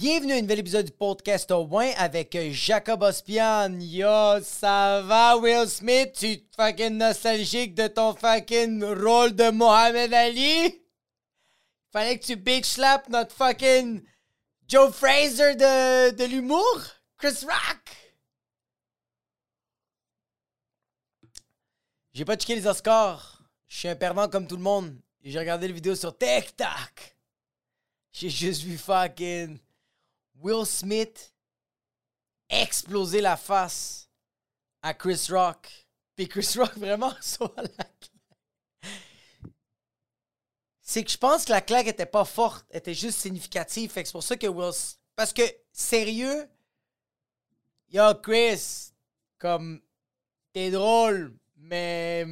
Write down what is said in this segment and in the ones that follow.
Bienvenue à un nouvel épisode du podcast au moins avec Jacob Ospian. Yo, ça va Will Smith? Tu es fucking nostalgique de ton fucking rôle de Mohamed Ali? Fallait que tu bitch slap notre fucking Joe Fraser de, de l'humour? Chris Rock? J'ai pas checké les Oscars. Je suis un perdant comme tout le monde. J'ai regardé les vidéos sur TikTok. J'ai juste vu fucking Will Smith exploser la face à Chris Rock. Puis Chris Rock vraiment soit la C'est que je pense que la claque était pas forte, était juste significative. C'est pour ça que Will Parce que, sérieux, yo Chris, comme, t'es drôle, mais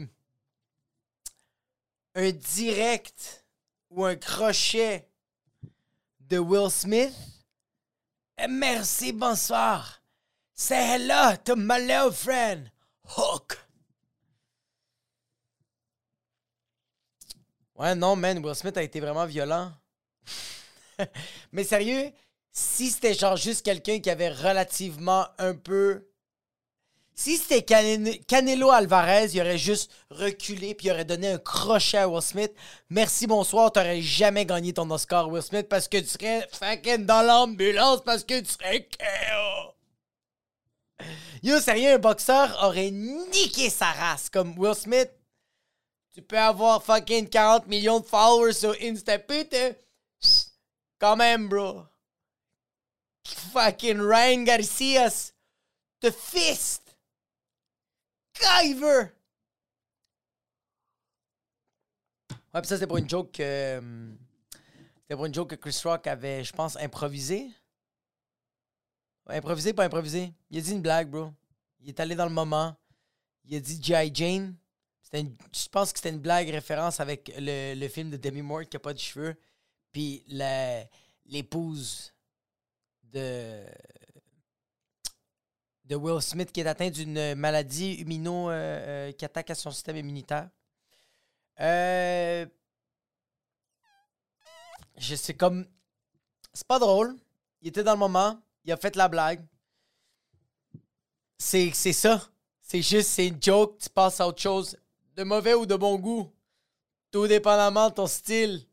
un direct ou un crochet de Will Smith. Eh, merci, bonsoir. Say hello to my little friend, Hook. Ouais, non, man, Will Smith a été vraiment violent. Mais sérieux, si c'était genre juste quelqu'un qui avait relativement un peu si c'était Canelo Alvarez, il aurait juste reculé puis il aurait donné un crochet à Will Smith. Merci, bonsoir, t'aurais jamais gagné ton Oscar, Will Smith, parce que tu serais fucking dans l'ambulance, parce que tu serais KO. Yo, sérieux, un boxeur aurait niqué sa race. Comme Will Smith, tu peux avoir fucking 40 millions de followers sur Insta, putain. Quand même, bro. Fucking Ryan Garcia te fist MacGyver! Ouais, pis ça, c'était pour une joke que. Euh, c'était pour une joke que Chris Rock avait, je pense, improvisé. Improvisé, pas improvisé. Il a dit une blague, bro. Il est allé dans le moment. Il a dit G.I. Jane. je pense que c'était une blague référence avec le, le, film de Demi Moore qui a pas de cheveux. Puis l'épouse de de Will Smith qui est atteint d'une maladie immuno euh, euh, qui attaque à son système immunitaire. Euh, je sais comme. C'est pas drôle. Il était dans le moment. Il a fait la blague. C'est ça. C'est juste, c'est une joke. Tu passes à autre chose. De mauvais ou de bon goût. Tout dépendamment de ton style.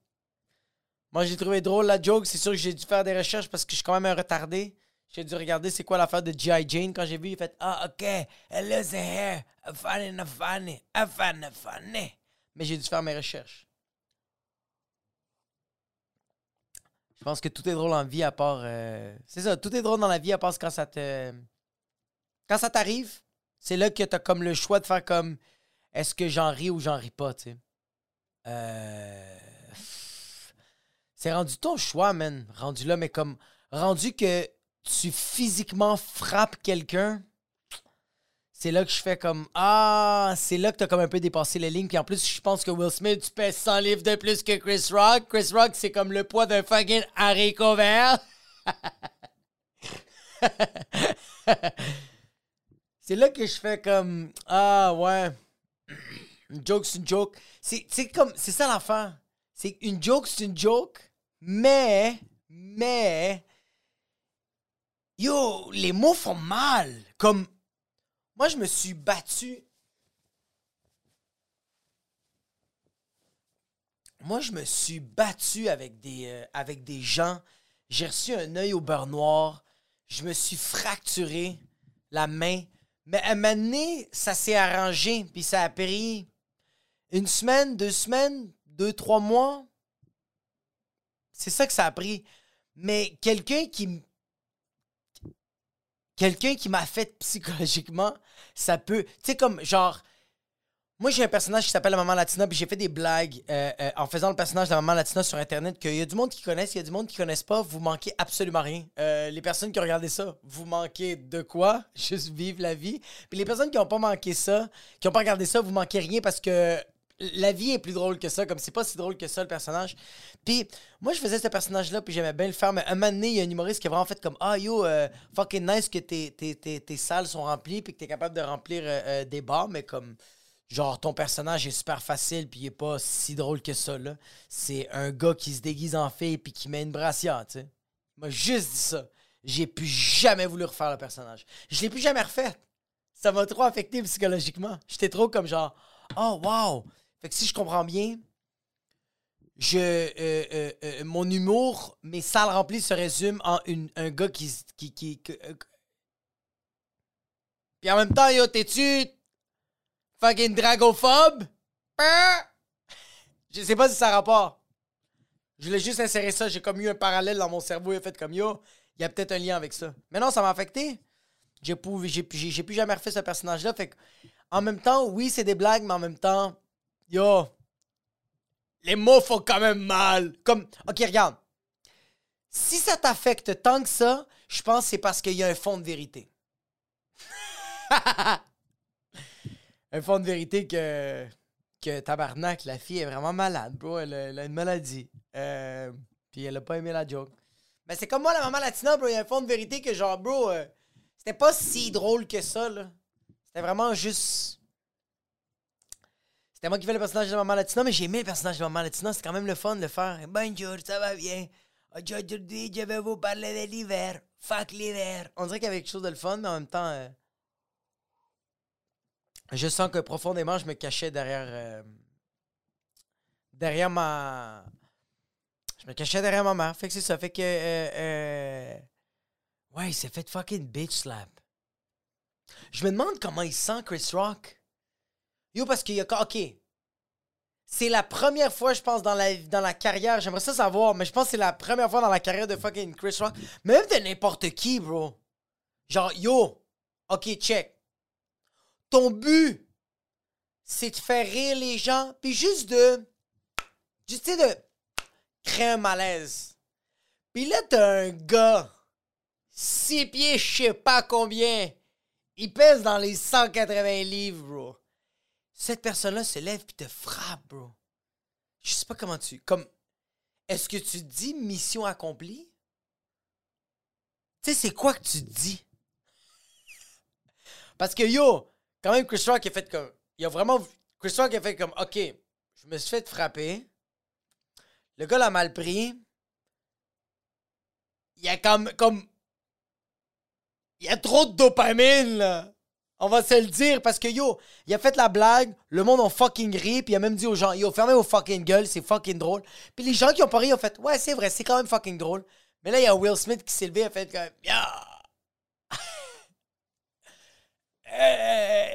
Moi, j'ai trouvé drôle la joke. C'est sûr que j'ai dû faire des recherches parce que je suis quand même un retardé. J'ai dû regarder c'est quoi l'affaire de G.I. Jane. Quand j'ai vu, il fait Ah, ok, elle a ses hair, funny, funny, funny, funny. Mais j'ai dû faire mes recherches. Je pense que tout est drôle en vie à part. Euh, c'est ça, tout est drôle dans la vie à part quand ça te. Quand ça t'arrive, c'est là que t'as comme le choix de faire comme est-ce que j'en ris ou j'en ris pas, tu sais. Euh... C'est rendu ton choix, man. Rendu là, mais comme. Rendu que tu physiquement frappes quelqu'un, c'est là que je fais comme Ah, c'est là que t'as comme un peu dépassé les lignes. Puis en plus, je pense que Will Smith, tu pèses 100 livres de plus que Chris Rock. Chris Rock, c'est comme le poids d'un fucking haricot vert. c'est là que je fais comme Ah, ouais. Une joke, c'est une joke. C'est comme, c'est ça l'affaire. C'est une joke, c'est une joke. Mais, mais, Yo, les mots font mal. Comme, moi, je me suis battu. Moi, je me suis battu avec des, euh, avec des gens. J'ai reçu un œil au beurre noir. Je me suis fracturé la main. Mais à un moment donné, ça s'est arrangé. Puis ça a pris une semaine, deux semaines, deux, trois mois. C'est ça que ça a pris. Mais quelqu'un qui, quelqu'un qui m'a fait psychologiquement, ça peut. Tu sais, comme genre. Moi, j'ai un personnage qui s'appelle la Maman Latina, puis j'ai fait des blagues euh, euh, en faisant le personnage de la Maman Latina sur Internet, qu'il y a du monde qui connaisse, il y a du monde qui connaisse pas, vous manquez absolument rien. Euh, les personnes qui ont regardé ça, vous manquez de quoi? Juste vivre la vie. Puis les personnes qui n'ont pas manqué ça, qui n'ont pas regardé ça, vous manquez rien parce que la vie est plus drôle que ça, comme c'est pas si drôle que ça le personnage. Puis moi je faisais ce personnage-là, puis j'aimais bien le faire, mais un moment donné, il y a un humoriste qui a vraiment fait comme Ah yo, euh, fucking nice que tes, tes, salles sont remplies, puis que t'es capable de remplir euh, euh, des bars, mais comme genre ton personnage est super facile, puis il est pas si drôle que ça, là. C'est un gars qui se déguise en fille, puis qui met une brassière, tu sais. Juste dit ça. J'ai plus jamais voulu refaire le personnage. Je l'ai plus jamais refait. Ça m'a trop affecté psychologiquement. J'étais trop comme genre, oh wow. Fait que si je comprends bien, je, euh, euh, euh, mon humour, mes salles remplies se résument en un gars qui. qui, qui, Puis en même temps, yo, t'es-tu fucking dragophobe? Je sais pas si ça a rapport. Je voulais juste insérer ça. J'ai comme eu un parallèle dans mon cerveau. A fait comme yo. Il y a peut-être un lien avec ça. Mais non, ça m'a affecté. J'ai plus, plus jamais refait ce personnage-là. Fait que, en même temps, oui, c'est des blagues, mais en même temps, yo, les mots font quand même mal. Comme, ok, regarde. Si ça t'affecte tant que ça, je pense que c'est parce qu'il y a un fond de vérité. un fond de vérité que, que tabarnak, la fille est vraiment malade, bro. Elle, a une maladie. Euh, puis elle a pas aimé la joke. Mais c'est comme moi, la maman latina, bro. Il y a un fond de vérité que, genre, bro, euh, c'était pas si drôle que ça, là. C'était vraiment juste. C'était moi qui fais le personnage de Maman Latina, mais j'ai aimé le personnage de Maman Latina. C'est quand même le fun de le faire. Bonjour, ça va bien? Aujourd'hui, je vais vous parler de l'hiver. Fuck l'hiver. On dirait qu'il y avait quelque chose de le fun, mais en même temps, euh, je sens que profondément, je me cachais derrière. Euh, derrière ma. Je me cachais derrière ma mère. Fait que c'est ça. Fait que. Euh, ouais, il s'est fait fucking bitch slap. Je me demande comment il sent Chris Rock. Yo, parce qu'il y a. OK. C'est la première fois, je pense, dans la, dans la carrière. J'aimerais ça savoir, mais je pense que c'est la première fois dans la carrière de fucking Chris Rock. Même de n'importe qui, bro. Genre, yo. OK, check. Ton but, c'est de faire rire les gens, puis juste de. Juste, de créer un malaise. Puis là, t'as un gars, six pieds, je sais pas combien. Il pèse dans les 180 livres, bro cette personne-là se lève et te frappe, bro. Je sais pas comment tu. Comme. Est-ce que tu dis mission accomplie? Tu sais, c'est quoi que tu dis? Parce que yo, quand même, Chris Rock a fait comme. Il a vraiment. Chris Rock a fait comme, OK, je me suis fait frapper. Le gars l'a mal pris. Il y a comme. comme il y a trop de dopamine, là. On va se le dire parce que yo, il a fait la blague, le monde a fucking ri, puis il a même dit aux gens, yo, fermez vos fucking gueules, c'est fucking drôle. Puis les gens qui ont pas ri ont fait, ouais, c'est vrai, c'est quand même fucking drôle. Mais là, il y a Will Smith qui s'est levé et a fait comme, yo,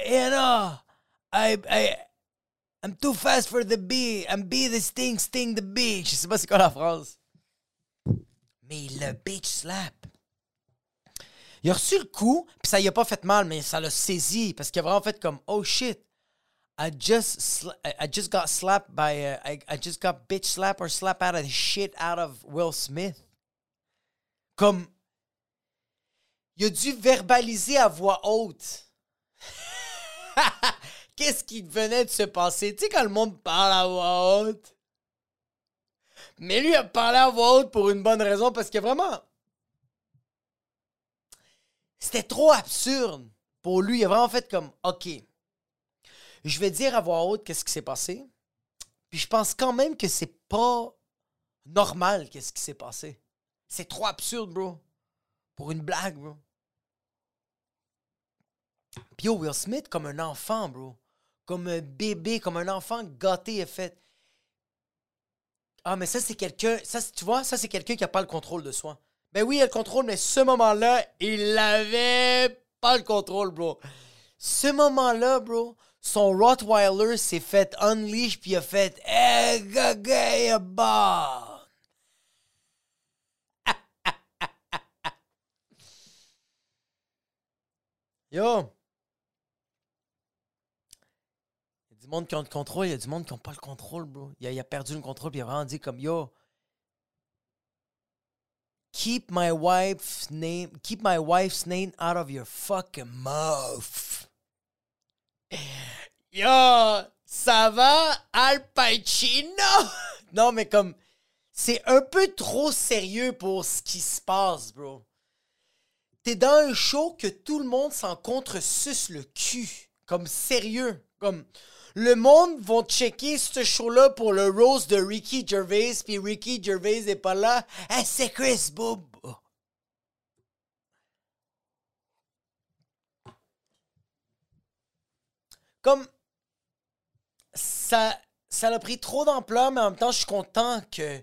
you know, I, I, I'm too fast for the bee, I'm bee the sting, sting the bee. Je sais pas c'est quoi la phrase. Mais le bitch slap. Il a reçu le coup, puis ça y a pas fait mal, mais ça l'a saisi parce qu'il a vraiment fait comme oh shit. I just I just got slapped by uh, I, just got bitch slap or slap out of the shit out of Will Smith. Comme il a dû verbaliser à voix haute. Qu'est-ce qui venait de se passer? Tu sais, quand le monde parle à voix haute. Mais lui a parlé à voix haute pour une bonne raison, parce que vraiment, c'était trop absurde pour lui. Il a vraiment fait comme, OK, je vais dire à voix haute qu'est-ce qui s'est passé. Puis je pense quand même que c'est pas normal qu'est-ce qui s'est passé. C'est trop absurde, bro. Pour une blague, bro. Puis Will Smith, comme un enfant, bro. Comme un bébé, comme un enfant gâté et fait. Ah, mais ça, c'est quelqu'un. Ça, tu vois, ça, c'est quelqu'un qui n'a pas le contrôle de soi. Ben oui, il a le contrôle, mais ce moment-là, il avait pas le contrôle, bro. Ce moment-là, bro, son Rottweiler s'est fait unleash puis il a fait Hey, Yo! Il y a du monde qui a le contrôle, il y a du monde qui n'a pas le contrôle, bro. Il a, il a perdu le contrôle, puis il a vraiment dit comme Yo, keep my wife's name keep my wife's name out of your fucking mouth. Yo, ça va Al Pacino? non, mais comme c'est un peu trop sérieux pour ce qui se passe, bro. T'es dans un show que tout le monde s'en contre suce le cul. Comme sérieux. Comme le monde va checker ce show-là pour le rose de Ricky Gervais, puis Ricky Gervais n'est pas là. C'est Chris Bob. Comme ça, ça l'a pris trop d'ampleur, mais en même temps, je suis content que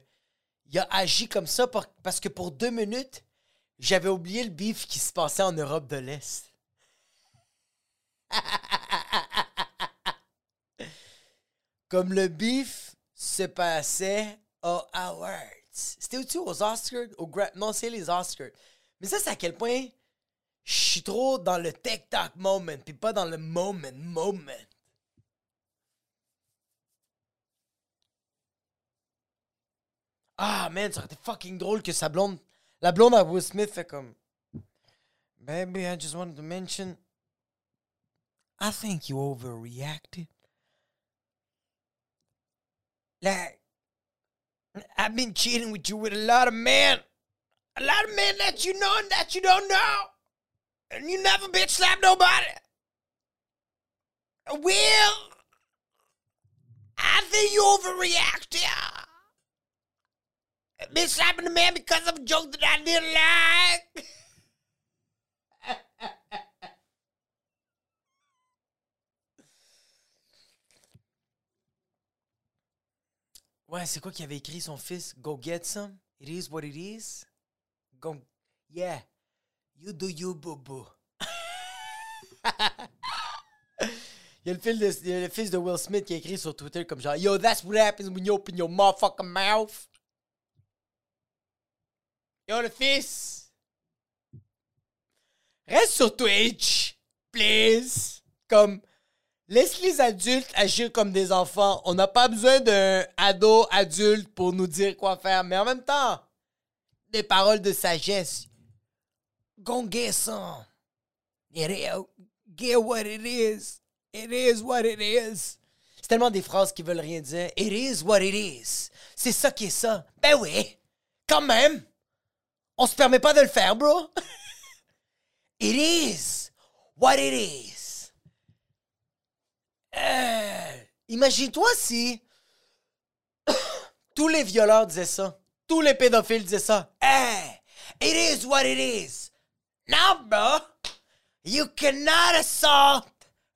il a agi comme ça parce que pour deux minutes, j'avais oublié le bif qui se passait en Europe de l'Est. comme le bif se passait aux Awards. C'était aussi aux Oscars? Non, c'est les Oscars. Mais ça, c'est à quel point je suis trop dans le TikTok moment, puis pas dans le moment moment. Ah, man, ça aurait été fucking drôle que sa blonde. La blonde à Will Smith fait comme. Baby, I just wanted to mention. I think you overreacted. Like, I've been cheating with you with a lot of men. A lot of men that you know and that you don't know. And you never bitch slap nobody. Will, I think you overreacted. Been slapping the man because of a joke that I didn't like. ouais, c'est quoi qui avait écrit son fils? Go get some. It is what it is. Go. Yeah. You do you, boo. Il il y a le fils de Will Smith qui a écrit sur Twitter comme genre Yo, that's what happens when you open your motherfucking mouth. Yo, le fils! Reste sur Twitch, please! Comme, laisse les adultes agir comme des enfants. On n'a pas besoin d'un ado adulte pour nous dire quoi faire. Mais en même temps, des paroles de sagesse. Go get some. Get what it is. It is what it is. C'est tellement des phrases qui veulent rien dire. It is what it is. C'est ça qui est ça. Ben oui, quand même. On se permet pas de le faire, bro. It is what it is. Euh, imagine-toi si tous les violeurs disaient ça. Tous les pédophiles disaient ça. Hey, it is what it is. Now, bro, you cannot assault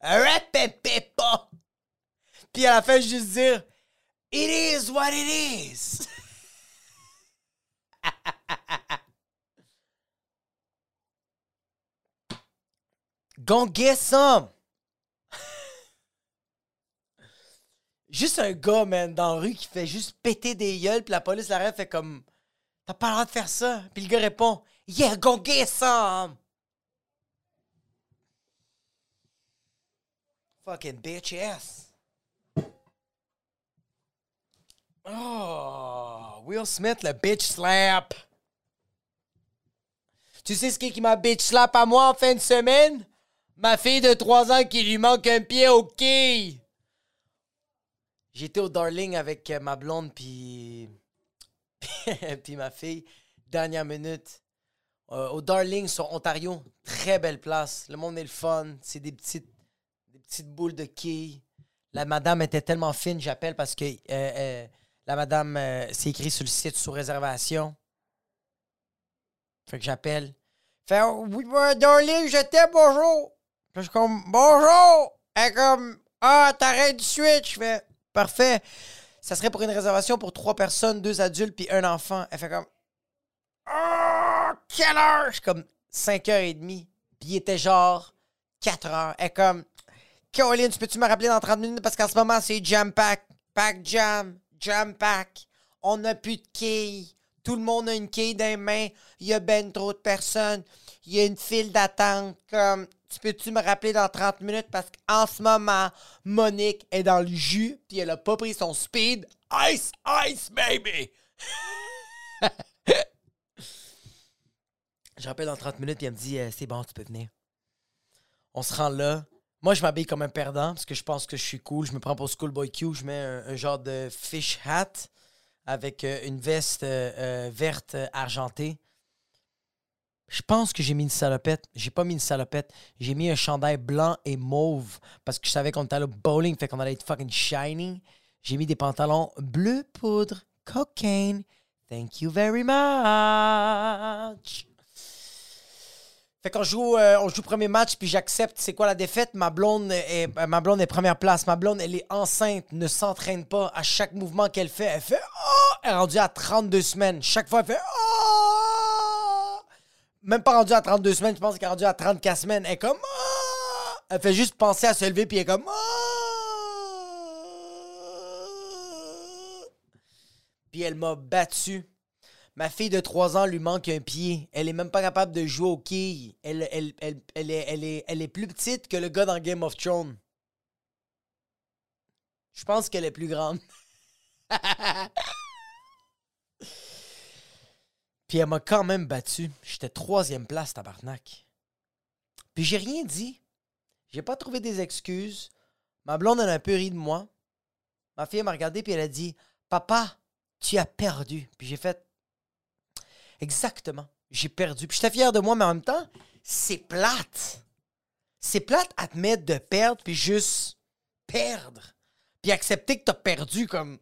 rap people. Puis à la fin, juste dire, it is what it is. Go get some! Juste un gars, man, dans la rue qui fait juste péter des gueules, puis la police l'arrête, fait comme T'as pas le droit de faire ça. Puis le gars répond Yeah, go! Fucking bitch ass. Oh, Will Smith, le bitch slap. Tu sais ce qui m'a bitch slap à moi en fin de semaine? Ma fille de 3 ans qui lui manque un pied au quai. J'étais au Darling avec euh, ma blonde puis puis ma fille dernière minute euh, au Darling sur Ontario, très belle place. Le monde est le fun, c'est des petites des petites boules de quai. La madame était tellement fine, j'appelle parce que euh, la madame c'est écrit sur le site sous réservation. Fait que j'appelle. Fait oui, Darling, je t'aime, bonjour. Puis je suis comme Bonjour! Elle comme Ah, t'arrêtes du switch! Je fais Parfait. Ça serait pour une réservation pour trois personnes, deux adultes puis un enfant. Elle fait comme Oh, quelle heure? Je suis comme 5h30. Puis il était genre 4 heures. Elle est comme Caroline, tu peux-tu me rappeler dans 30 minutes? Parce qu'en ce moment, c'est jam pack. Pack jam. Jam pack. On n'a plus de quilles. Tout le monde a une quille dans les mains. Il y a ben trop de personnes. Il y a une file d'attente. Comme tu peux-tu me rappeler dans 30 minutes? Parce qu'en ce moment, Monique est dans le jus puis elle a pas pris son speed. Ice, ice, baby! je rappelle dans 30 minutes et elle me dit euh, c'est bon, tu peux venir. On se rend là. Moi, je m'habille comme un perdant parce que je pense que je suis cool. Je me prends pour Schoolboy Q. Je mets un, genre de fish hat avec euh, une veste euh, verte argentée. Je pense que j'ai mis une salopette. J'ai pas mis une salopette. J'ai mis un chandail blanc et mauve parce que je savais qu'on était allé au bowling, fait qu'on allait être fucking shiny. J'ai mis des pantalons bleu poudre, cocaine. Thank you very much. Fait qu'on joue, euh, on joue premier match, puis j'accepte c'est quoi la défaite? Ma blonde est, euh, ma blonde est première place. Ma blonde, elle est enceinte, ne s'entraîne pas. À chaque mouvement qu'elle fait, elle fait oh! Elle est rendue à 32 semaines. Chaque fois, elle fait oh! Même pas rendue à 32 semaines, je pense qu'elle est rendue à 34 semaines. Elle est comme oh! Elle fait juste penser à se lever, puis elle est comme Puis elle m'a battu. Ma fille de 3 ans lui manque un pied. Elle est même pas capable de jouer au quilles. Elle, elle, elle, elle, est, elle, est, elle est plus petite que le gars dans Game of Thrones. Je pense qu'elle est plus grande. Puis elle m'a quand même battu. J'étais troisième place, tabarnak. Puis j'ai rien dit. J'ai pas trouvé des excuses. Ma blonde, elle a un peu ri de moi. Ma fille m'a regardé puis elle a dit Papa, tu as perdu. Puis j'ai fait Exactement. J'ai perdu. Puis j'étais fier de moi, mais en même temps, c'est plate. C'est plate admettre de perdre, puis juste perdre. Puis accepter que t'as perdu comme.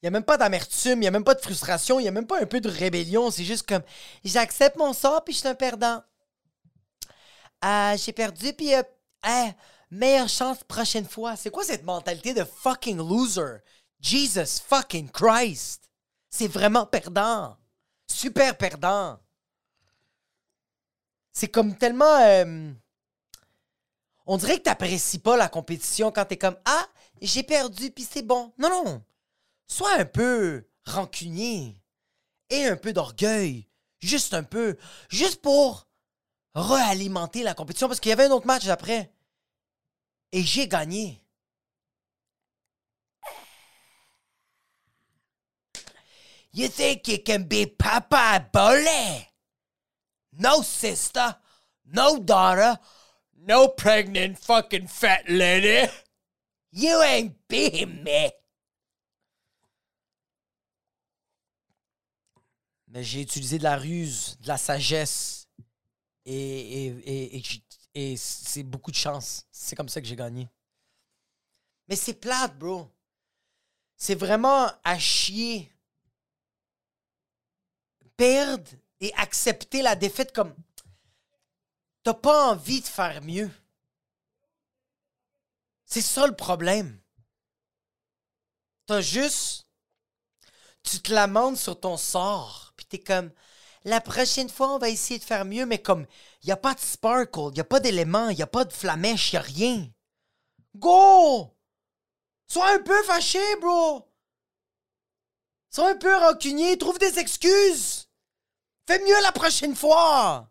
Il n'y a même pas d'amertume, il n'y a même pas de frustration, il n'y a même pas un peu de rébellion. C'est juste comme j'accepte mon sort, puis je suis un perdant. Euh, j'ai perdu, puis euh, meilleure chance prochaine fois. C'est quoi cette mentalité de fucking loser? Jesus fucking Christ! C'est vraiment perdant. Super perdant. C'est comme tellement. Euh, on dirait que t'apprécies pas la compétition quand t'es comme Ah, j'ai perdu, puis c'est bon. Non, non. Sois un peu rancunier et un peu d'orgueil. Juste un peu. Juste pour réalimenter la compétition parce qu'il y avait un autre match après. Et j'ai gagné. You think you can be Papa Bully? No sister, no daughter, no pregnant fucking fat lady. You ain't beating me. Mais j'ai utilisé de la ruse, de la sagesse et, c'est beaucoup de chance. C'est comme ça que j'ai gagné. Mais c'est plate, bro. C'est vraiment à chier perdre et accepter la défaite comme t'as pas envie de faire mieux. C'est ça le problème. T'as juste. Tu te lamentes sur ton sort. T'es comme. La prochaine fois, on va essayer de faire mieux, mais comme. Il a pas de sparkle, il a pas d'éléments, il a pas de flamèche, il a rien. Go! Sois un peu fâché, bro! Sois un peu rancunier, trouve des excuses! Fais mieux la prochaine fois!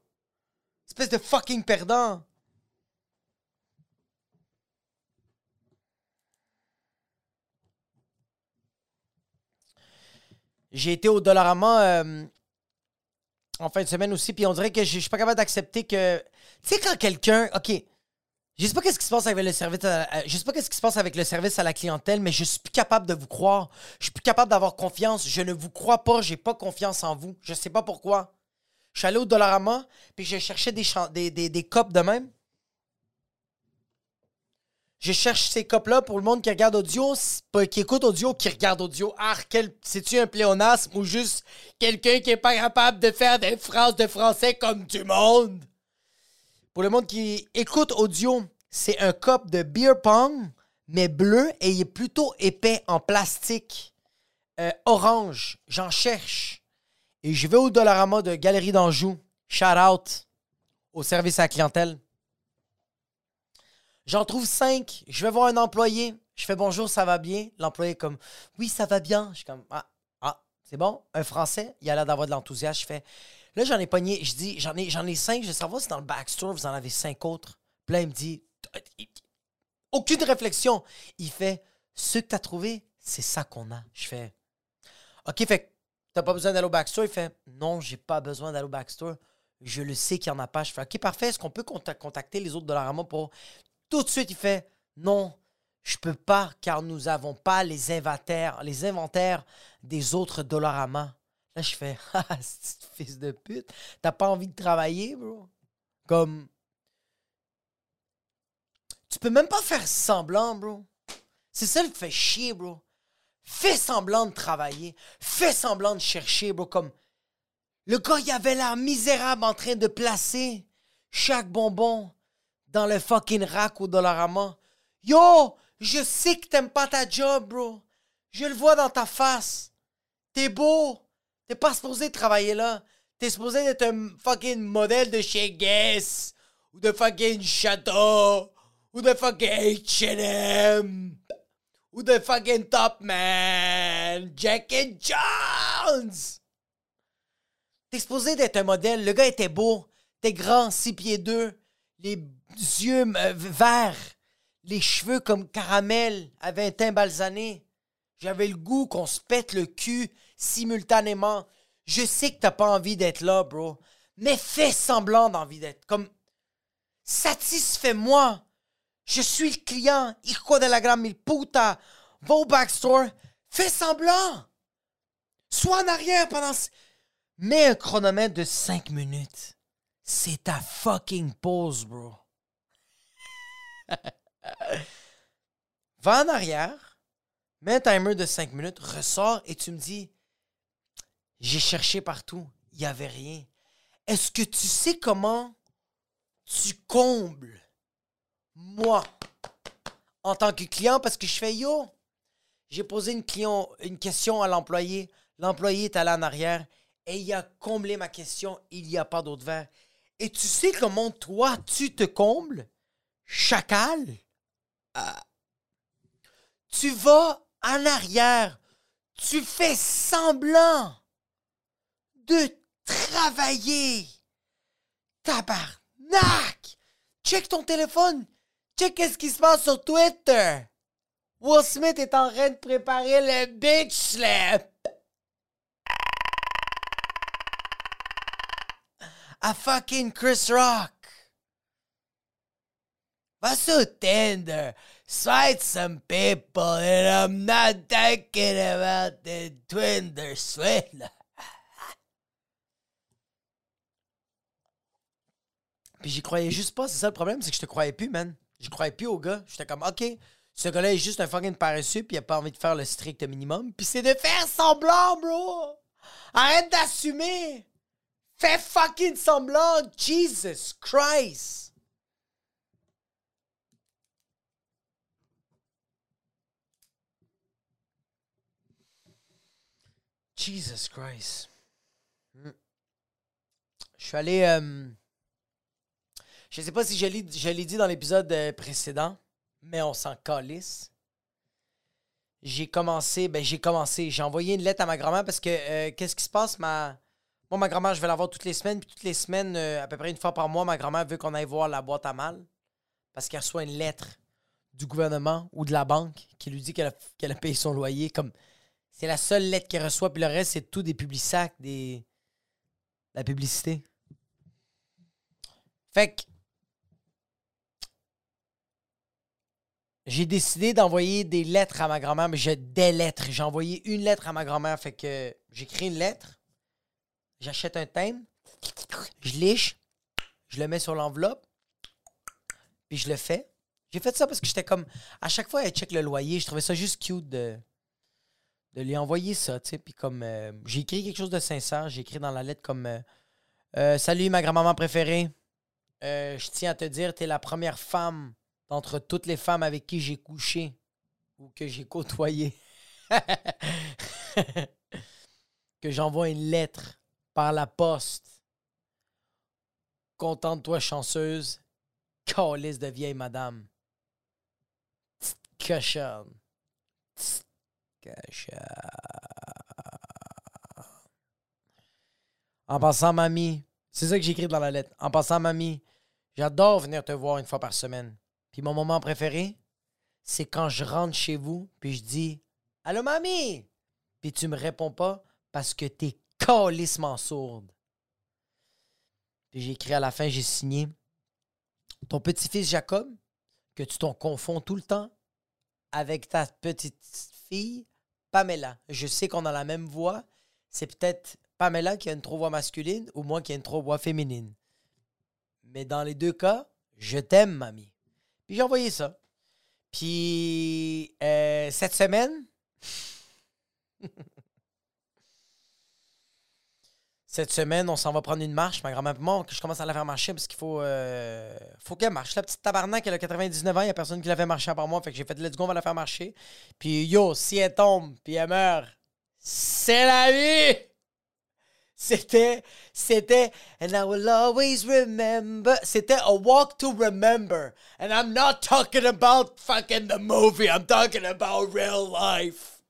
Espèce de fucking perdant! J'ai été au Dollarama euh, en fin de semaine aussi, puis on dirait que je suis pas capable d'accepter que. Tu sais, quand quelqu'un. Ok. Je sais pas qu'est-ce qui se passe avec le service. À, je sais pas qu'est-ce qui se passe avec le service à la clientèle, mais je suis plus capable de vous croire. Je suis plus capable d'avoir confiance. Je ne vous crois pas. J'ai pas confiance en vous. Je sais pas pourquoi. Je suis allé au Dollarama, puis j'ai cherché des, des, des, des copes de même. Je cherche ces copes-là pour le monde qui regarde audio, qui écoute audio, qui regarde audio. Ah, c'est-tu un pléonasme ou juste quelqu'un qui est pas capable de faire des phrases de français comme du monde? Pour le monde qui écoute audio, c'est un cop de beer pong, mais bleu et il est plutôt épais en plastique. Euh, orange, j'en cherche. Et je vais au Dollarama de Galerie d'Anjou. Shout out au service à la clientèle. J'en trouve cinq. Je vais voir un employé. Je fais bonjour, ça va bien? L'employé est comme oui, ça va bien. Je suis comme ah, ah c'est bon? Un Français, il a l'air d'avoir de l'enthousiasme. Je fais là, j'en ai pogné. Je dis j'en ai, j'en ai cinq. Je veux savoir si dans le backstore vous en avez cinq autres. Puis là, il me dit aucune réflexion. Il fait ce que tu as trouvé, c'est ça qu'on a. Je fais OK, fait T'as pas besoin d'aller au backstore? Il fait Non, j'ai pas besoin d'aller au backstore. Je le sais qu'il n'y en a pas. Je fais OK, parfait. Est-ce qu'on peut contacter les autres Dollarama pour. Tout de suite, il fait Non, je peux pas car nous n'avons pas les inventaires, les inventaires des autres Dollarama. Là, je fais Ah, fils de pute? T'as pas envie de travailler, bro? Comme. Tu peux même pas faire semblant, bro. C'est ça qui fait chier, bro. Fais semblant de travailler. Fais semblant de chercher, bro. Comme Le gars, il avait l'air misérable en train de placer chaque bonbon dans le fucking rack au Dollarama. Yo, je sais que t'aimes pas ta job, bro. Je le vois dans ta face. T'es beau. T'es pas supposé travailler là. T'es supposé être un fucking modèle de chez Guess. Ou de fucking Château. Ou de fucking H&M. Ou de fucking Top Man. Jack and Jones. T'es supposé d'être un modèle. Le gars était beau. T'es grand, 6 pieds 2. Les yeux euh, verts. Les cheveux comme caramel avec un teint balsané. J'avais le goût qu'on se pète le cul simultanément. Je sais que t'as pas envie d'être là, bro. Mais fais semblant d'envie d'être. Comme. Satisfais-moi. Je suis le client. Hijo de la gran mil puta. Va au backstore. Fais semblant. Sois en arrière pendant. Mets un chronomètre de 5 minutes. C'est ta fucking pause, bro. Va en arrière, mets un timer de 5 minutes, ressors et tu me dis J'ai cherché partout, il n'y avait rien. Est-ce que tu sais comment tu combles moi en tant que client? Parce que je fais Yo, j'ai posé une, une question à l'employé. L'employé est allé en arrière et il a comblé ma question. Il n'y a pas d'autre verre. Et tu sais comment toi, tu te combles? Chacal? Ah. Tu vas en arrière. Tu fais semblant de travailler. Tabarnak! Check ton téléphone. Check qu'est-ce qui se passe sur Twitter. Will Smith est en train de préparer le bitch slap. A fucking Chris Rock. Sur Tinder. Some people and I'm not talking about the. Puis j'y croyais juste pas, c'est ça le problème, c'est que je te croyais plus, man. Je croyais plus au gars. J'étais comme, OK, ce gars-là est juste un fucking paresseux, puis il a pas envie de faire le strict minimum. Puis c'est de faire semblant, bro! Arrête d'assumer! Fais fucking semblant! Jesus Christ! Jesus Christ. Hmm. Je suis allé. Euh, je sais pas si je l'ai dit dans l'épisode euh, précédent, mais on s'en calisse. J'ai commencé, ben j'ai commencé. J'ai envoyé une lettre à ma grand-mère parce que euh, qu'est-ce qui se passe? Ma, moi, ma grand-mère, je vais la voir toutes les semaines. Puis toutes les semaines, euh, à peu près une fois par mois, ma grand-mère veut qu'on aille voir la boîte à mal. Parce qu'elle reçoit une lettre du gouvernement ou de la banque qui lui dit qu'elle a, a, payé son loyer. Comme c'est la seule lettre qu'elle reçoit. Puis le reste, c'est tout des publics des. La publicité. Fait que. J'ai décidé d'envoyer des lettres à ma grand-mère, mais j'ai des lettres. J'ai envoyé une lettre à ma grand-mère. Fait que j'écris une lettre J'achète un thème, je liche, je le mets sur l'enveloppe, puis je le fais. J'ai fait ça parce que j'étais comme. À chaque fois, elle check le loyer. Je trouvais ça juste cute de, de lui envoyer ça, tu sais. Puis comme. Euh, j'ai écrit quelque chose de sincère. J'ai écrit dans la lettre comme. Euh, euh, Salut, ma grand-maman préférée. je tiens à te dire, tu es la première femme d'entre toutes les femmes avec qui j'ai couché ou que j'ai côtoyé. que j'envoie une lettre par la poste. Contente-toi, chanceuse. Calice de vieille madame. Petite cochonne. En passant, mamie, c'est ça que j'écris dans la lettre. En passant, mamie, j'adore venir te voir une fois par semaine. Puis mon moment préféré, c'est quand je rentre chez vous, puis je dis Allô, mamie! Puis tu me réponds pas parce que t'es calissement sourde. Puis j'ai écrit à la fin, j'ai signé ton petit-fils Jacob, que tu t'en confonds tout le temps avec ta petite fille Pamela. Je sais qu'on a la même voix. C'est peut-être Pamela qui a une trop voix masculine ou moi qui ai une trop voix féminine. Mais dans les deux cas, je t'aime, mamie. Puis j'ai envoyé ça. Puis euh, cette semaine, cette semaine, on s'en va prendre une marche. Ma grand-mère, je commence à la faire marcher parce qu'il faut, euh, qu'elle marche. La petite tabarnak, elle a 99 ans, il n'y a personne qui la fait marcher à part moi. Fait que j'ai fait let's go, on va la faire marcher. Puis yo, si elle tombe, puis elle meurt, c'est la vie! C'était, c'était, and I will always remember. C'était a walk to remember. And I'm not talking about fucking the movie. I'm talking about real life.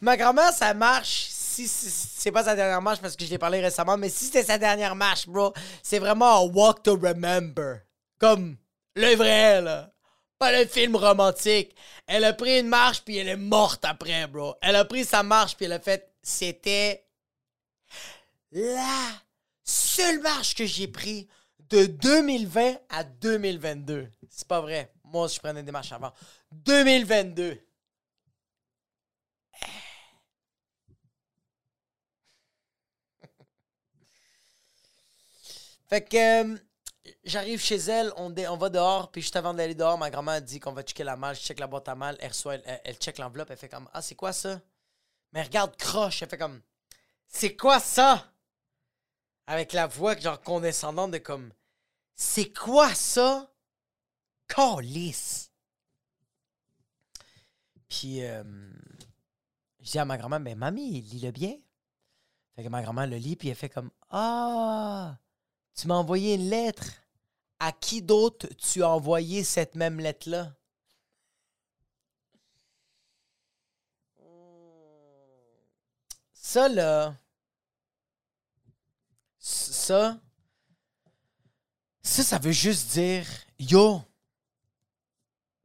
Ma grand-mère, ça marche. Si, c'est pas sa dernière marche parce que je l'ai parlé récemment, mais si c'était sa dernière marche, bro, c'est vraiment un walk to remember. Comme le vrai, là. Pas le film romantique. Elle a pris une marche puis elle est morte après, bro. Elle a pris sa marche puis elle a fait. C'était la seule marche que j'ai pris de 2020 à 2022. C'est pas vrai. Moi, je prenais des marches avant. 2022. Fait que euh, j'arrive chez elle, on, dé- on va dehors, puis juste avant d'aller dehors, ma grand-mère dit qu'on va checker la malle. Je check la boîte à malle, elle reçoit, elle, check l'enveloppe, elle fait comme Ah, c'est quoi ça? Mais regarde, croche, elle fait comme C'est quoi ça? Avec la voix genre condescendante de comme C'est quoi ça? Calice! Puis euh, je dis à ma grand-mère, mais mamie, lis-le bien. Fait que ma grand-mère le lit, puis elle fait comme Ah! Tu m'as envoyé une lettre. À qui d'autre tu as envoyé cette même lettre-là? Ça, là. Ça. Ça, ça veut juste dire Yo,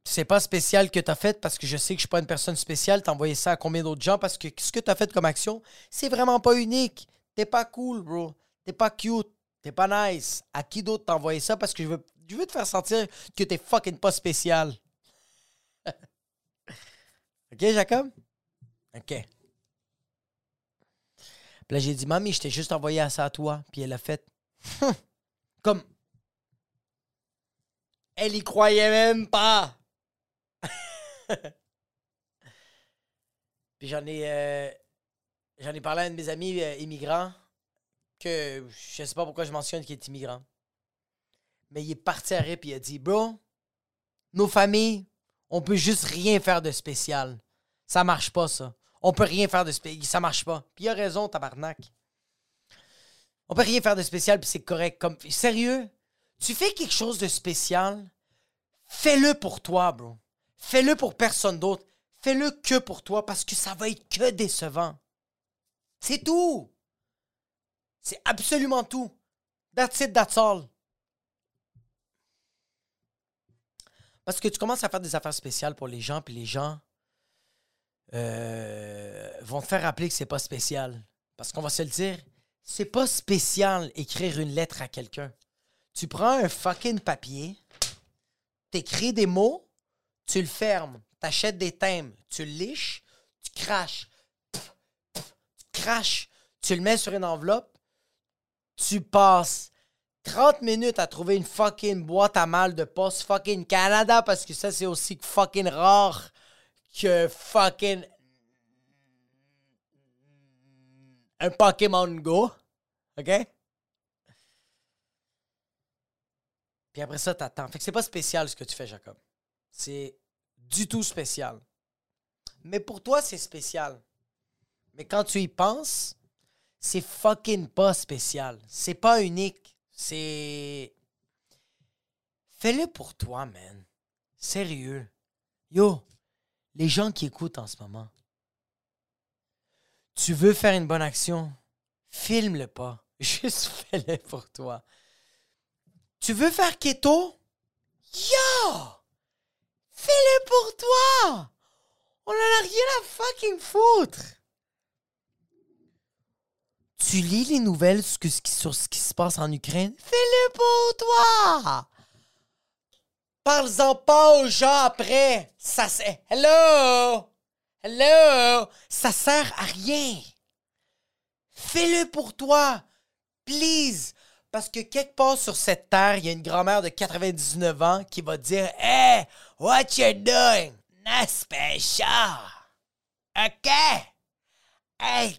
c'est pas spécial que t'as fait parce que je sais que je suis pas une personne spéciale. T'as envoyé ça à combien d'autres gens parce que ce que t'as fait comme action, c'est vraiment pas unique. T'es pas cool, bro. T'es pas cute. T'es pas nice. À qui d'autre t'as envoyé ça? Parce que je veux, je veux te faire sentir que t'es fucking pas spécial. ok, Jacob? Ok. Puis là, j'ai dit, Mamie, je t'ai juste envoyé ça à toi. Puis elle a fait. Comme. Elle y croyait même pas. Puis j'en ai. euh, j'en ai parlé à un de mes amis euh, immigrants. Que je sais pas pourquoi je mentionne qu'il est immigrant. Mais il est parti à rire puis il a dit Bro, nos familles, on peut juste rien faire de spécial. Ça marche pas, ça. On peut rien faire de spécial. Ça marche pas. Puis il a raison, tabarnak. On peut rien faire de spécial, puis c'est correct. Comme, sérieux, tu fais quelque chose de spécial, fais-le pour toi, bro. Fais-le pour personne d'autre. Fais-le que pour toi, parce que ça va être que décevant. C'est tout. C'est absolument tout. That's it, that's all. Parce que tu commences à faire des affaires spéciales pour les gens, puis les gens euh, vont te faire rappeler que c'est pas spécial. Parce qu'on va se le dire, c'est pas spécial écrire une lettre à quelqu'un. Tu prends un fucking papier, t'écris des mots, tu le fermes, t'achètes des thèmes, tu liches, tu craches, tu craches, tu le mets sur une enveloppe, tu passes 30 minutes à trouver une fucking boîte à mal de poste fucking Canada parce que ça c'est aussi fucking rare que fucking un Pokémon Go. OK? Puis après ça, t'attends. Fait que c'est pas spécial ce que tu fais, Jacob. C'est du tout spécial. Mais pour toi, c'est spécial. Mais quand tu y penses, c'est fucking pas spécial. C'est pas unique. C'est. Fais-le pour toi, man. Sérieux. Yo, les gens qui écoutent en ce moment, tu veux faire une bonne action, filme-le pas. Juste fais-le pour toi. Tu veux faire keto? Yo! Fais-le pour toi! On en a rien à fucking foutre! Tu lis les nouvelles sur ce qui, se passe en Ukraine? Fais-le pour toi! Parle-en pas aux gens après! Ça c'est. Hello! Hello! Ça sert à rien! Fais-le pour toi! Please! Parce que quelque part sur cette terre, il y a une grand-mère de 99 ans qui va dire Hey, what you doing? Not special. OK? Hey,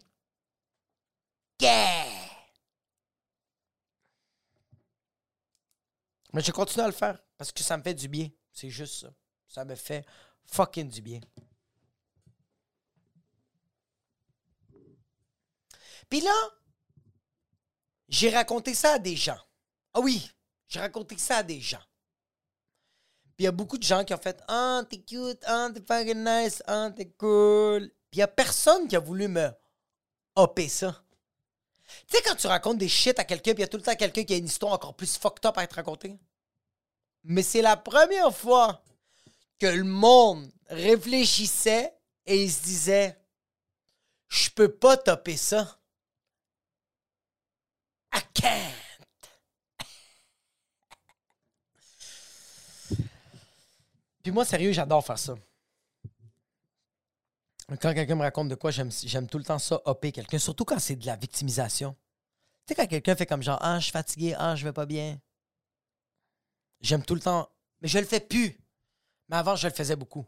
Mais je continue à le faire parce que ça me fait du bien. C'est juste ça. Ça me fait fucking du bien. Puis là, j'ai raconté ça à des gens. Ah oui, j'ai raconté ça à des gens. Puis il y a beaucoup de gens qui ont fait Ah, t'es cute, ah, t'es fucking nice, ah, t'es cool. Puis il y a personne qui a voulu me hopper ça. Tu sais, quand tu racontes des shit à quelqu'un, puis il y a tout le temps quelqu'un qui a une histoire encore plus fucked up à être racontée. Mais c'est la première fois que le monde réfléchissait et il se disait Je peux pas topper ça. I can't. Puis moi, sérieux, j'adore faire ça. Quand quelqu'un me raconte de quoi, j'aime tout le temps ça, hopper quelqu'un, surtout quand c'est de la victimisation. Tu sais, quand quelqu'un fait comme genre, ah, je suis fatigué, ah, je vais pas bien. J'aime tout le temps, mais je le fais plus. Mais avant, je le faisais beaucoup.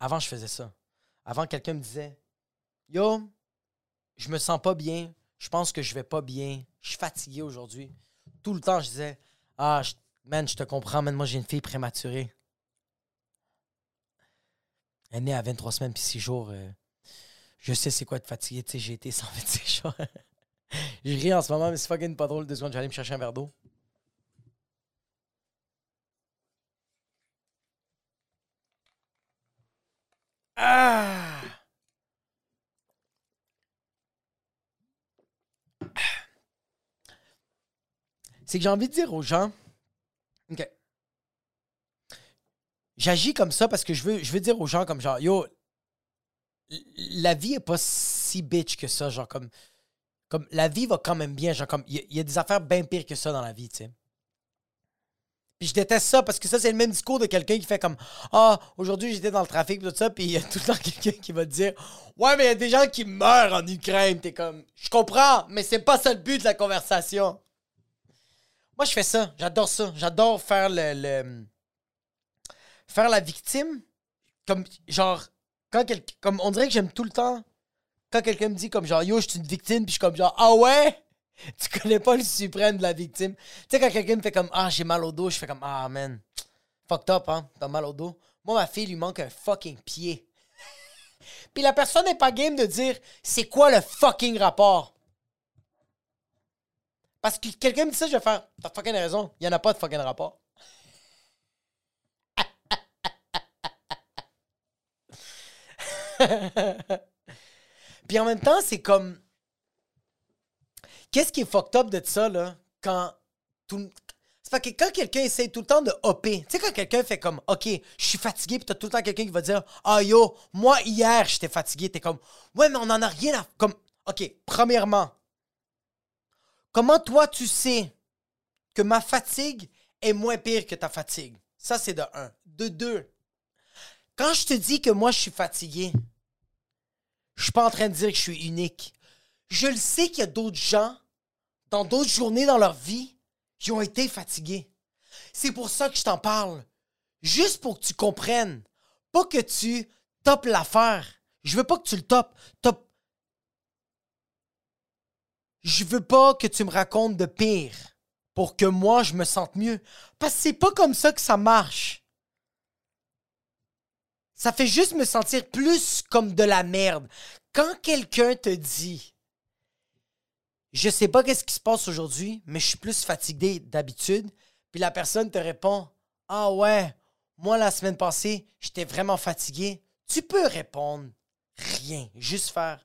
Avant, je faisais ça. Avant, quelqu'un me disait, yo, je me sens pas bien, je pense que je vais pas bien, je suis fatigué aujourd'hui. Tout le temps, je disais, ah, man, je te comprends, man, moi j'ai une fille prématurée. Elle est née à 23 semaines puis 6 jours. Euh, je sais c'est quoi être fatigué, tu sais, j'ai été 126 jours. je ris en ce moment, mais c'est fucking pas drôle. Deux secondes, j'allais me chercher un verre d'eau. Ah! C'est que j'ai envie de dire aux gens, OK, j'agis comme ça parce que je veux, je veux dire aux gens comme genre, yo, la vie est pas si bitch que ça, genre comme, comme la vie va quand même bien, genre comme, il y, a des affaires bien pires que ça dans la vie, tu sais. Puis je déteste ça parce que ça, c'est le même discours de quelqu'un qui fait comme Ah, aujourd'hui j'étais dans le trafic, tout ça, puis il y a tout le temps quelqu'un qui va dire Ouais, mais il y a des gens qui meurent en Ukraine. T'es comme Je comprends, mais c'est pas ça le but de la conversation. Moi, je fais ça. J'adore ça. J'adore faire le faire la victime, comme genre, quand quelqu'un. Comme on dirait que j'aime tout le temps. Quand quelqu'un me dit comme genre yo, je suis une victime, puis je suis comme genre Ah ouais? Tu connais pas le suprême de la victime. Tu sais, quand quelqu'un me fait comme Ah, j'ai mal au dos, je fais comme Ah man. Fucked up, hein? T'as mal au dos. Moi, ma fille lui manque un fucking pied. puis la personne n'est pas game de dire c'est quoi le fucking rapport? Parce que quelqu'un me dit ça, je vais faire T'as fucking raison, il y en a pas de fucking rapport. Puis en même temps, c'est comme. Qu'est-ce qui est fucked up de ça, là, quand tout. C'est pas que quand quelqu'un essaie tout le temps de hopper, tu sais, quand quelqu'un fait comme, OK, je suis fatigué, puis t'as tout le temps quelqu'un qui va dire, Ah yo, moi hier, j'étais fatigué, t'es comme, Ouais, mais on en a rien à. Comme, OK, premièrement, comment toi tu sais que ma fatigue est moins pire que ta fatigue? Ça, c'est de un. De deux, quand je te dis que moi, je suis fatigué, je suis pas en train de dire que je suis unique. Je le sais qu'il y a d'autres gens, dans d'autres journées dans leur vie, qui ont été fatigués. C'est pour ça que je t'en parle. Juste pour que tu comprennes. Pas que tu topes l'affaire. Je veux pas que tu le topes. Top. Je veux pas que tu me racontes de pire pour que moi je me sente mieux. Parce que c'est pas comme ça que ça marche ça fait juste me sentir plus comme de la merde. Quand quelqu'un te dit Je sais pas qu'est-ce qui se passe aujourd'hui, mais je suis plus fatigué d'habitude, puis la personne te répond Ah ouais, moi la semaine passée, j'étais vraiment fatigué. Tu peux répondre rien, juste faire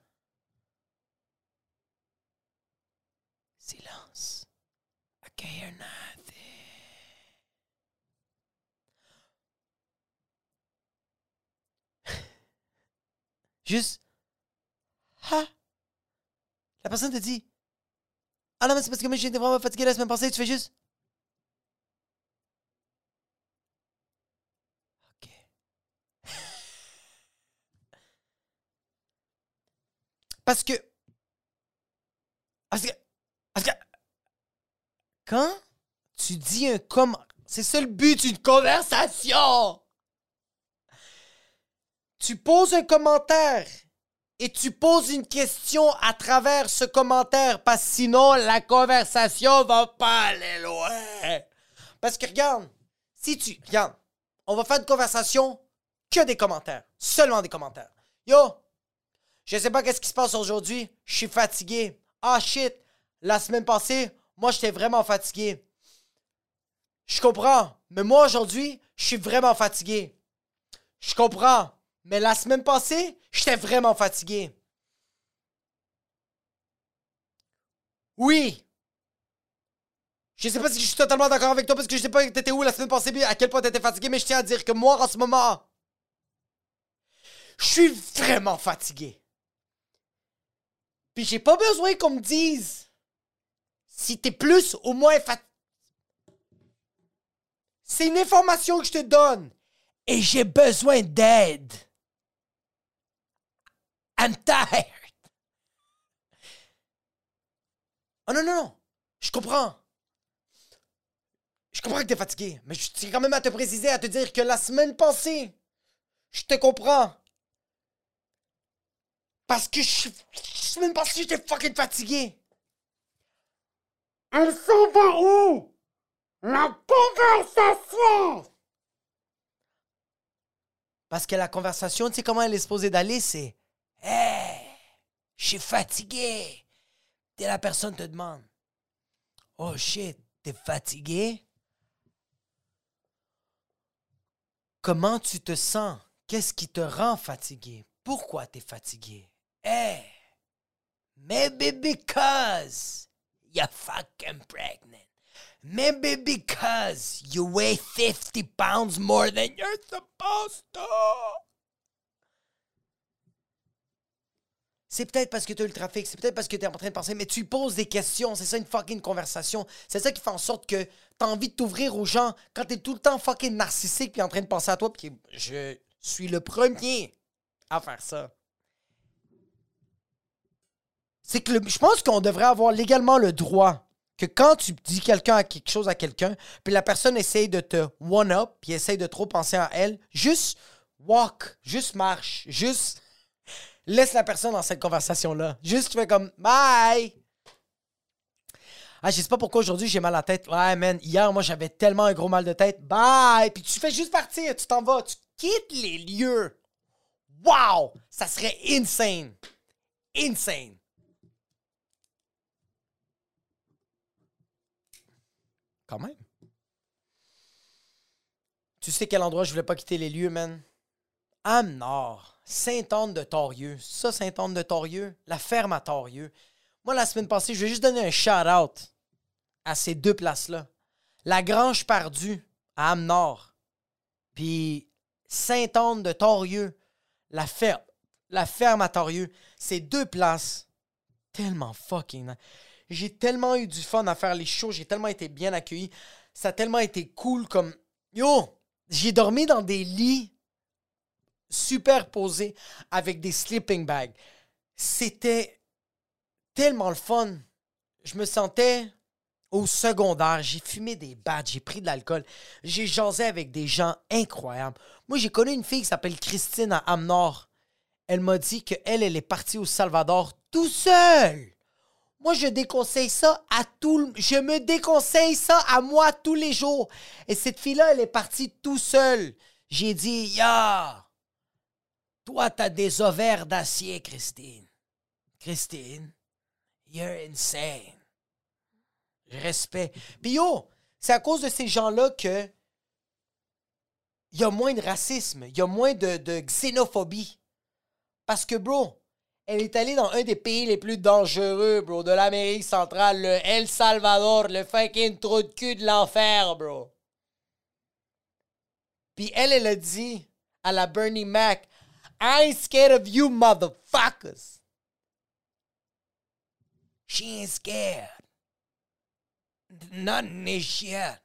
silence. Juste. Ha! La personne te dit. Ah non, mais c'est parce que moi j'étais vraiment fatigué la semaine passée, tu fais juste. Ok. Parce que. Parce que. Parce que. Quand tu dis un comme. C'est ça le but d'une conversation! Tu poses un commentaire et tu poses une question à travers ce commentaire parce que sinon la conversation va pas aller loin. Parce que regarde, si tu regarde, on va faire une conversation que des commentaires, seulement des commentaires. Yo, je sais pas qu'est-ce qui se passe aujourd'hui, je suis fatigué. Ah shit, la semaine passée, moi j'étais vraiment fatigué. Je comprends, mais moi aujourd'hui, je suis vraiment fatigué. Je comprends, mais la semaine passée, j'étais vraiment fatigué. Oui. Je sais pas si je suis totalement d'accord avec toi parce que je sais pas t'étais où la semaine passée, à quel point t'étais fatigué, mais je tiens à dire que moi, en ce moment, je suis vraiment fatigué. Puis j'ai pas besoin qu'on me dise si t'es plus ou moins fatigué. C'est une information que je te donne. Et j'ai besoin d'aide. I'm tired. Oh non, non, non. Je comprends. Je comprends que t'es fatigué, mais je tiens quand même à te préciser, à te dire que la semaine passée, je te comprends. Parce que je, la semaine passée, j'étais fucking fatigué. Elle s'en va où? La conversation! Parce que la conversation, tu sais comment elle est supposée d'aller, c'est Hey, je suis fatigué. Et la personne te demande Oh shit, t'es fatigué? Comment tu te sens? Qu'est-ce qui te rend fatigué? Pourquoi t'es fatigué? Hey, maybe because you're fucking pregnant. Maybe because you weigh 50 pounds more than you're supposed to. C'est peut-être parce que tu as eu le trafic, c'est peut-être parce que tu es en train de penser, mais tu poses des questions, c'est ça une fucking conversation. C'est ça qui fait en sorte que tu as envie de t'ouvrir aux gens quand tu es tout le temps fucking narcissique et en train de penser à toi. Puis je suis le premier à faire ça. C'est que je pense qu'on devrait avoir légalement le droit que quand tu dis quelqu'un quelque chose à quelqu'un, puis la personne essaye de te one-up, puis essaye de trop penser à elle, juste walk, juste marche, juste laisse la personne dans cette conversation-là. Juste tu fais comme bye. Ah, je sais pas pourquoi aujourd'hui j'ai mal à la tête. Ouais, man, hier, moi, j'avais tellement un gros mal de tête. Bye! Puis tu fais juste partir, tu t'en vas, tu quittes les lieux. Wow! Ça serait insane. Insane. Quand même. Tu sais quel endroit je voulais pas quitter les lieux, man? Âme Nord. Sainte-Anne de Torieux. Ça, Sainte-Anne de Torieux, la ferme à Torieux. Moi, la semaine passée, je vais juste donner un shout-out à ces deux places-là. La Grange Perdue à Âme-Nord. Puis Sainte-Anne de Torieux, la ferme, la ferme à Torieux. Ces deux places, tellement fucking. J'ai tellement eu du fun à faire les shows, j'ai tellement été bien accueilli. Ça a tellement été cool comme. Yo! J'ai dormi dans des lits superposé avec des sleeping bags. C'était tellement le fun. Je me sentais au secondaire. J'ai fumé des battes, j'ai pris de l'alcool. J'ai jasé avec des gens incroyables. Moi, j'ai connu une fille qui s'appelle Christine à Amnor. Elle m'a dit qu'elle, elle est partie au Salvador tout seule. Moi, je déconseille ça à tout le... Je me déconseille ça à moi tous les jours. Et cette fille-là, elle est partie tout seule. J'ai dit, ya, toi, t'as des ovaires d'acier, Christine. Christine, you're insane. Je respecte. C'est à cause de ces gens-là que il y a moins de racisme, il y a moins de, de, xénophobie. Parce que, bro, elle est allée dans un des pays les plus dangereux, bro, de l'Amérique centrale, le El Salvador, le fucking trou de cul de l'enfer, bro. Puis elle, elle a dit à la Bernie Mac, I ain't scared of you motherfuckers. She ain't scared. Nothing is shit.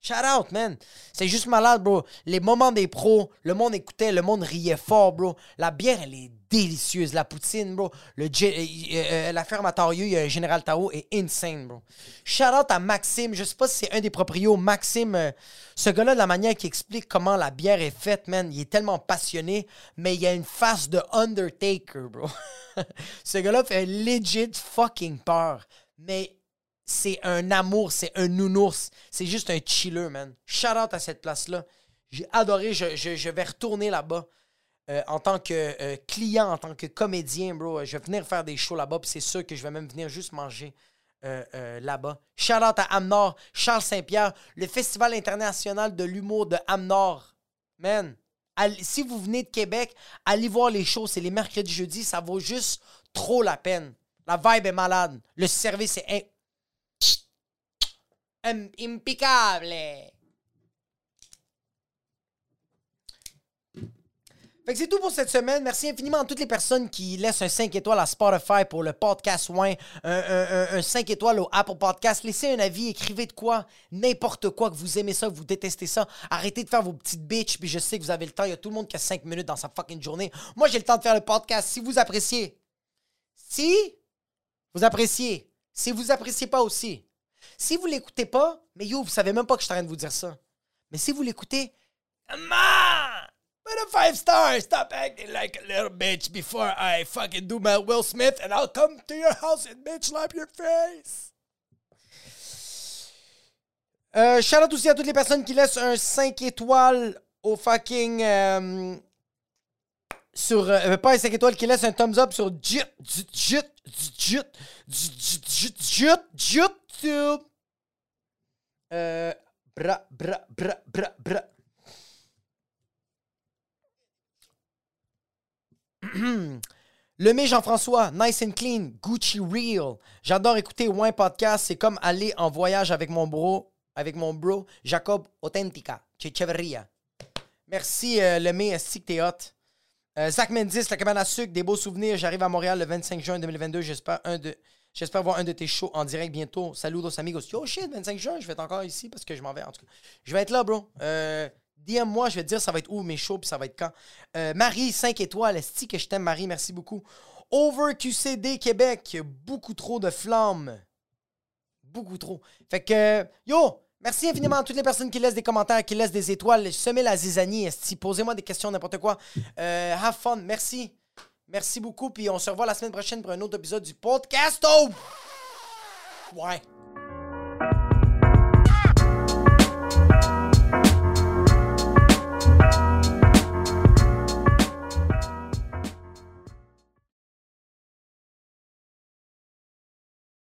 Shout out, man. C'est juste malade, bro. Les moments des pros, le monde écoutait, le monde riait fort, bro. La bière, elle est délicieuse. La poutine, bro. Le, euh, euh, euh, la ferme à un Général Tao, est insane, bro. Shout out à Maxime. Je sais pas si c'est un des proprios. Maxime, ce gars-là, de la manière qu'il explique comment la bière est faite, man, il est tellement passionné, mais il a une face de Undertaker, bro. ce gars-là fait legit fucking peur. Mais c'est un amour, c'est un nounours. C'est juste un chiller, man. Shout out à cette place-là. J'ai adoré. Je, vais retourner là-bas euh, en tant que euh, client, en tant que comédien, bro. Je vais venir faire des shows là-bas. Puis c'est sûr que je vais même venir juste manger euh, là-bas. Shout out à Amnor, Charles Saint-Pierre, le Festival international de l'humour de Amnor. Man, si vous venez de Québec, allez voir les shows. C'est les mercredis, jeudis. Ça vaut juste trop la peine. La vibe est malade. Le service est impeccable. Fait que c'est tout pour cette semaine. Merci infiniment à toutes les personnes qui laissent un 5 étoiles à Spotify pour le podcast Win, un, 5 étoiles au Apple Podcast. Laissez un avis, écrivez de quoi, n'importe quoi, que vous aimez ça, que vous détestez ça. Arrêtez de faire vos petites bitches, puis je sais que vous avez le temps. Il y a tout le monde qui a 5 minutes dans sa fucking journée. Moi, j'ai le temps de faire le podcast. Si vous appréciez, si vous appréciez, si vous appréciez pas aussi, si vous l'écoutez pas, mais yo, vous savez même pas que je suis en train de vous dire ça. Mais si vous l'écoutez, Put a five stars! Stop acting like a little bitch before I fucking do my Will Smith and I'll come to your house and bitch slap your face! Euh, shout out aussi à toutes les personnes qui laissent un 5 étoiles au fucking. Euh, sur. Euh, pas un 5 étoiles, qui laissent un thumbs up sur. YouTube. Euh. Le mai Jean-François, nice and clean, Gucci real. J'adore écouter Wine Podcast. C'est comme aller en voyage avec mon bro, avec mon bro Jacob Authentica, Checheveria. Merci euh, le mai, si t'es hot. Euh, Zach Mendis, la cabane à sucre, des beaux souvenirs. J'arrive à Montréal le 25 juin 2022. J'espère. J'espère voir un de tes shows en direct bientôt. Saludos amigos. Yo shit, 25 juin, je vais être encore ici parce que je m'en vais. En je vais être là, bro. Euh, DM-moi, je vais te dire ça va être où mes shows puis ça va être quand. Euh, Marie, 5 étoiles. Est-ce que je t'aime, Marie? Merci beaucoup. Over QCD Québec. Beaucoup trop de flammes. Beaucoup trop. Fait que, yo, merci infiniment à toutes les personnes qui laissent des commentaires, qui laissent des étoiles. Semez la zizanie. Posez-moi des questions, n'importe quoi. Euh, have fun. Merci. Merci beaucoup, puis on se revoit la semaine prochaine pour un autre épisode du podcast. Oh! Ouais.